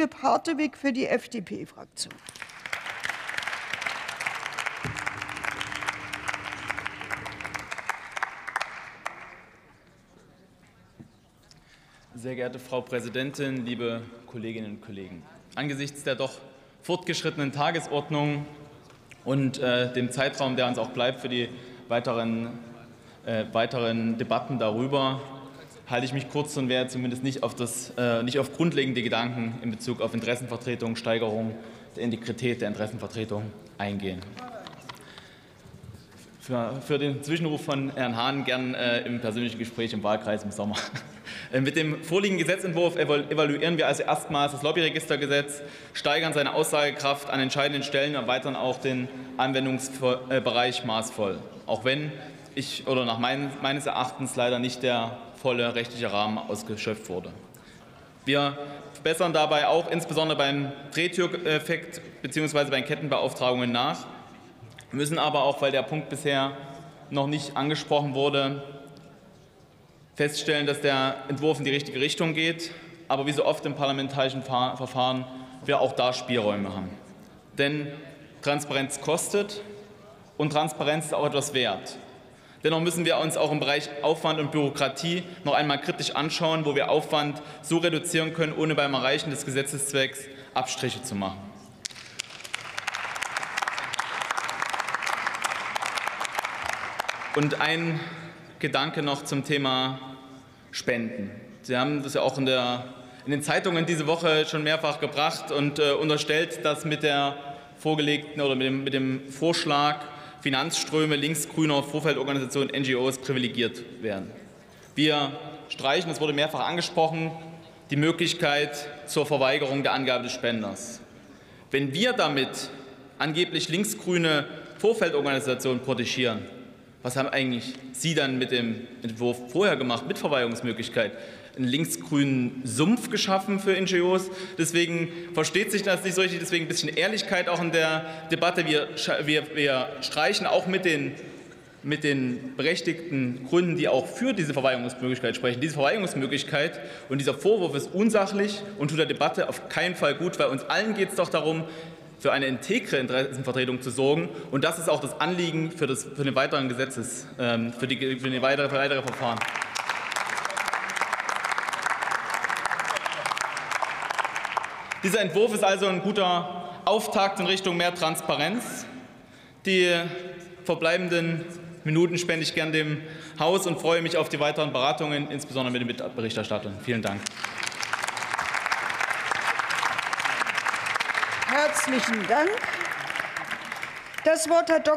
Philipp Hartewig für die FDP-Fraktion. Sehr geehrte Frau Präsidentin, liebe Kolleginnen und Kollegen! Angesichts der doch fortgeschrittenen Tagesordnung und äh, dem Zeitraum, der uns auch bleibt für die weiteren, äh, weiteren Debatten darüber, halte ich mich kurz und werde zumindest nicht auf, das, äh, nicht auf grundlegende Gedanken in Bezug auf Interessenvertretung, Steigerung der Integrität der Interessenvertretung eingehen. Für, für den Zwischenruf von Herrn Hahn gern äh, im persönlichen Gespräch im Wahlkreis im Sommer. Äh, mit dem vorliegenden Gesetzentwurf evaluieren wir also erstmals das Lobbyregistergesetz, steigern seine Aussagekraft an entscheidenden Stellen, erweitern auch den Anwendungsbereich maßvoll. Auch wenn ich oder nach mein, meines Erachtens leider nicht der volle rechtliche Rahmen ausgeschöpft wurde. Wir bessern dabei auch insbesondere beim Drehtüreffekt bzw. bei Kettenbeauftragungen nach, müssen aber auch, weil der Punkt bisher noch nicht angesprochen wurde, feststellen, dass der Entwurf in die richtige Richtung geht, aber wie so oft im parlamentarischen Verfahren wir auch da Spielräume haben. Denn Transparenz kostet und Transparenz ist auch etwas wert. Dennoch müssen wir uns auch im Bereich Aufwand und Bürokratie noch einmal kritisch anschauen, wo wir Aufwand so reduzieren können, ohne beim Erreichen des Gesetzeszwecks Abstriche zu machen. Und ein Gedanke noch zum Thema Spenden. Sie haben das ja auch in, der, in den Zeitungen diese Woche schon mehrfach gebracht und äh, unterstellt, dass mit der vorgelegten oder mit dem, mit dem Vorschlag Finanzströme linksgrüner Vorfeldorganisationen, NGOs privilegiert werden. Wir streichen, es wurde mehrfach angesprochen, die Möglichkeit zur Verweigerung der Angabe des Spenders. Wenn wir damit angeblich linksgrüne Vorfeldorganisationen protegieren, was haben eigentlich Sie dann mit dem Entwurf vorher gemacht, mit Verweigerungsmöglichkeit? Einen linksgrünen Sumpf geschaffen für NGOs. Deswegen versteht sich das nicht so richtig. Deswegen ein bisschen Ehrlichkeit auch in der Debatte. Wir, wir, wir streichen auch mit den, mit den berechtigten Gründen, die auch für diese Verweigerungsmöglichkeit sprechen. Diese Verweigerungsmöglichkeit und dieser Vorwurf ist unsachlich und tut der Debatte auf keinen Fall gut, weil uns allen geht es doch darum, für eine integre Interessenvertretung zu sorgen. Und das ist auch das Anliegen für, das, für den weiteren Gesetzes, ähm, für, die, für die weitere, für weitere Verfahren. Dieser Entwurf ist also ein guter Auftakt in Richtung mehr Transparenz. Die verbleibenden Minuten spende ich gern dem Haus und freue mich auf die weiteren Beratungen, insbesondere mit den Mitberichterstattern. Vielen Dank. Herzlichen Dank. Das Wort hat Dr.